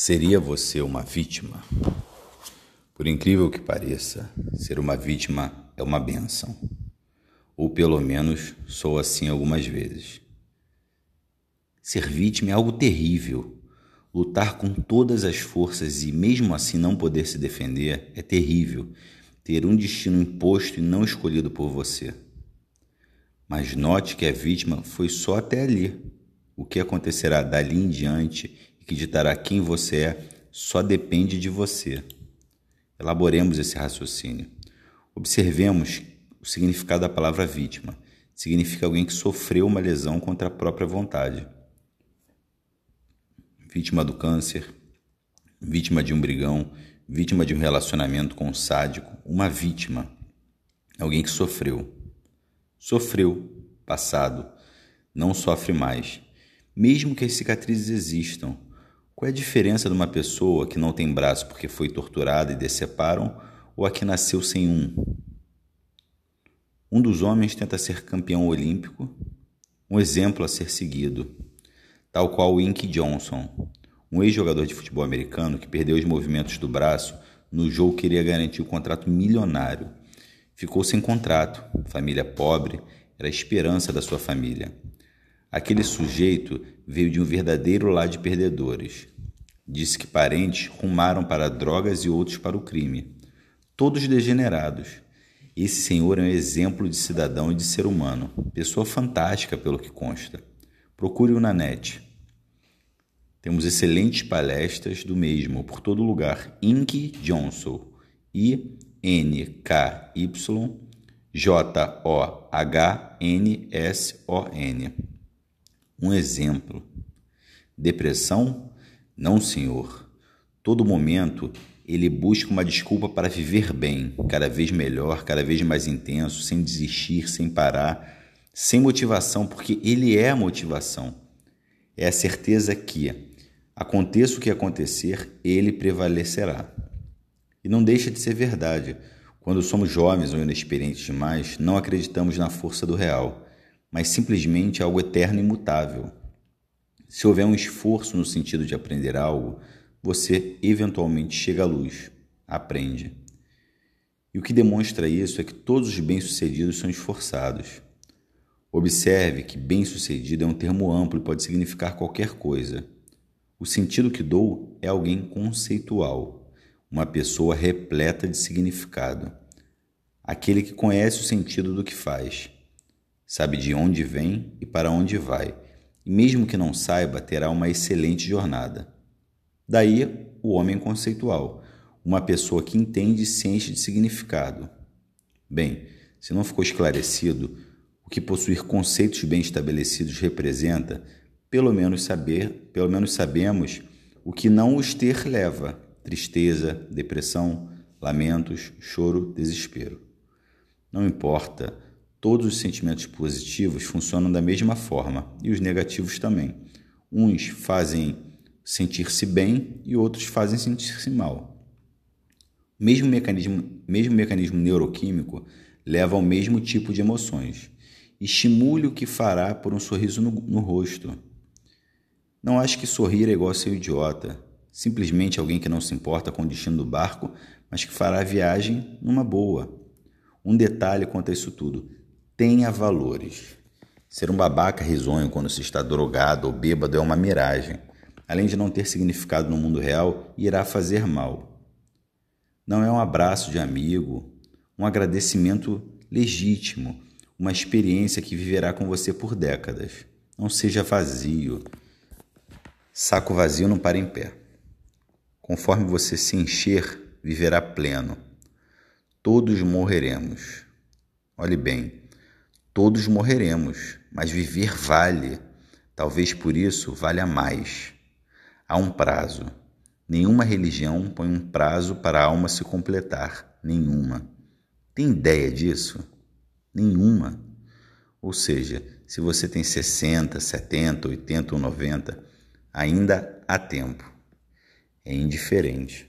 Seria você uma vítima? Por incrível que pareça, ser uma vítima é uma benção. Ou pelo menos sou assim algumas vezes. Ser vítima é algo terrível. Lutar com todas as forças e mesmo assim não poder se defender é terrível. Ter um destino imposto e não escolhido por você. Mas note que a vítima foi só até ali. O que acontecerá dali em diante que ditará quem você é só depende de você. Elaboremos esse raciocínio. Observemos o significado da palavra vítima. Significa alguém que sofreu uma lesão contra a própria vontade. Vítima do câncer, vítima de um brigão, vítima de um relacionamento com um sádico, uma vítima. Alguém que sofreu. Sofreu, passado, não sofre mais. Mesmo que as cicatrizes existam, qual é a diferença de uma pessoa que não tem braço porque foi torturada e deceparam ou a que nasceu sem um? Um dos homens tenta ser campeão olímpico, um exemplo a ser seguido, tal qual o Inky Johnson, um ex-jogador de futebol americano que perdeu os movimentos do braço no jogo que iria garantir o contrato milionário. Ficou sem contrato, família pobre, era a esperança da sua família. Aquele sujeito veio de um verdadeiro lar de perdedores. Disse que parentes rumaram para drogas e outros para o crime. Todos degenerados. Esse senhor é um exemplo de cidadão e de ser humano. Pessoa fantástica, pelo que consta. Procure-o na net. Temos excelentes palestras do mesmo por todo lugar. Inky Johnson. I-N-K-Y-J-O-H-N-S-O-N. Um exemplo. Depressão? Não, senhor. Todo momento ele busca uma desculpa para viver bem, cada vez melhor, cada vez mais intenso, sem desistir, sem parar, sem motivação, porque ele é a motivação. É a certeza que, aconteça o que acontecer, ele prevalecerá. E não deixa de ser verdade. Quando somos jovens ou inexperientes demais, não acreditamos na força do real mas simplesmente algo eterno e imutável. Se houver um esforço no sentido de aprender algo, você eventualmente chega à luz, aprende. E o que demonstra isso é que todos os bem-sucedidos são esforçados. Observe que bem-sucedido é um termo amplo e pode significar qualquer coisa. O sentido que dou é alguém conceitual, uma pessoa repleta de significado, aquele que conhece o sentido do que faz sabe de onde vem e para onde vai, e mesmo que não saiba, terá uma excelente jornada. Daí o homem conceitual, uma pessoa que entende e se enche de significado. Bem, se não ficou esclarecido o que possuir conceitos bem estabelecidos representa, pelo menos saber, pelo menos sabemos o que não os ter leva: tristeza, depressão, lamentos, choro, desespero. Não importa Todos os sentimentos positivos funcionam da mesma forma e os negativos também. Uns fazem sentir-se bem e outros fazem sentir-se mal. O mesmo mecanismo, mesmo mecanismo neuroquímico leva ao mesmo tipo de emoções. Estimule o que fará por um sorriso no, no rosto. Não acho que sorrir é igual a ser idiota. Simplesmente alguém que não se importa com o destino do barco, mas que fará a viagem numa boa. Um detalhe quanto a isso tudo: tenha valores. Ser um babaca risonho quando se está drogado ou bêbado é uma miragem. Além de não ter significado no mundo real, irá fazer mal. Não é um abraço de amigo, um agradecimento legítimo, uma experiência que viverá com você por décadas. Não seja vazio. Saco vazio não para em pé. Conforme você se encher, viverá pleno. Todos morreremos. Olhe bem, Todos morreremos, mas viver vale. Talvez por isso valha mais. Há um prazo. Nenhuma religião põe um prazo para a alma se completar. Nenhuma. Tem ideia disso? Nenhuma. Ou seja, se você tem 60, 70, 80 ou 90, ainda há tempo. É indiferente.